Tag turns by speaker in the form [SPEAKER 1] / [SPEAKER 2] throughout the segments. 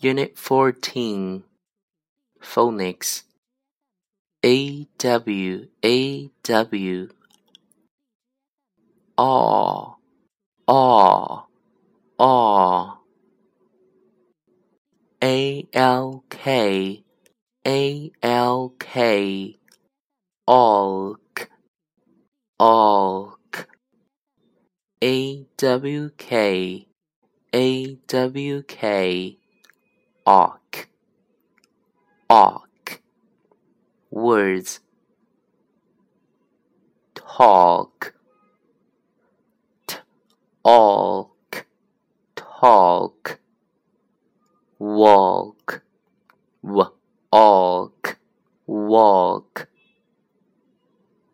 [SPEAKER 1] Unit 14 Phonics A W A W. Aw. Aw. Aw. A L K. A L K. Alk alk A W K. A W K awk awk words. Talk. Talk. Talk. Walk. Walk. Walk.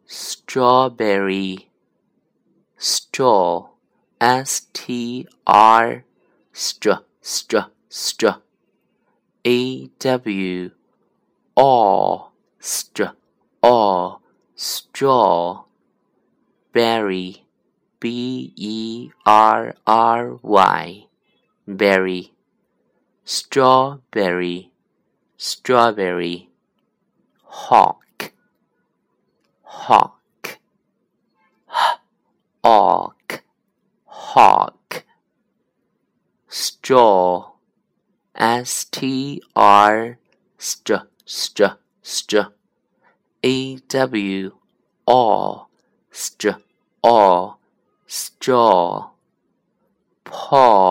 [SPEAKER 1] Strawberry. Straw. S t r. Straw straw straw a W aw straw aw straw. Berry B E R R Y. Berry strawberry strawberry. Hawk hawk. Hawk hawk. Straw S T R st st st A W aw st aw straw paw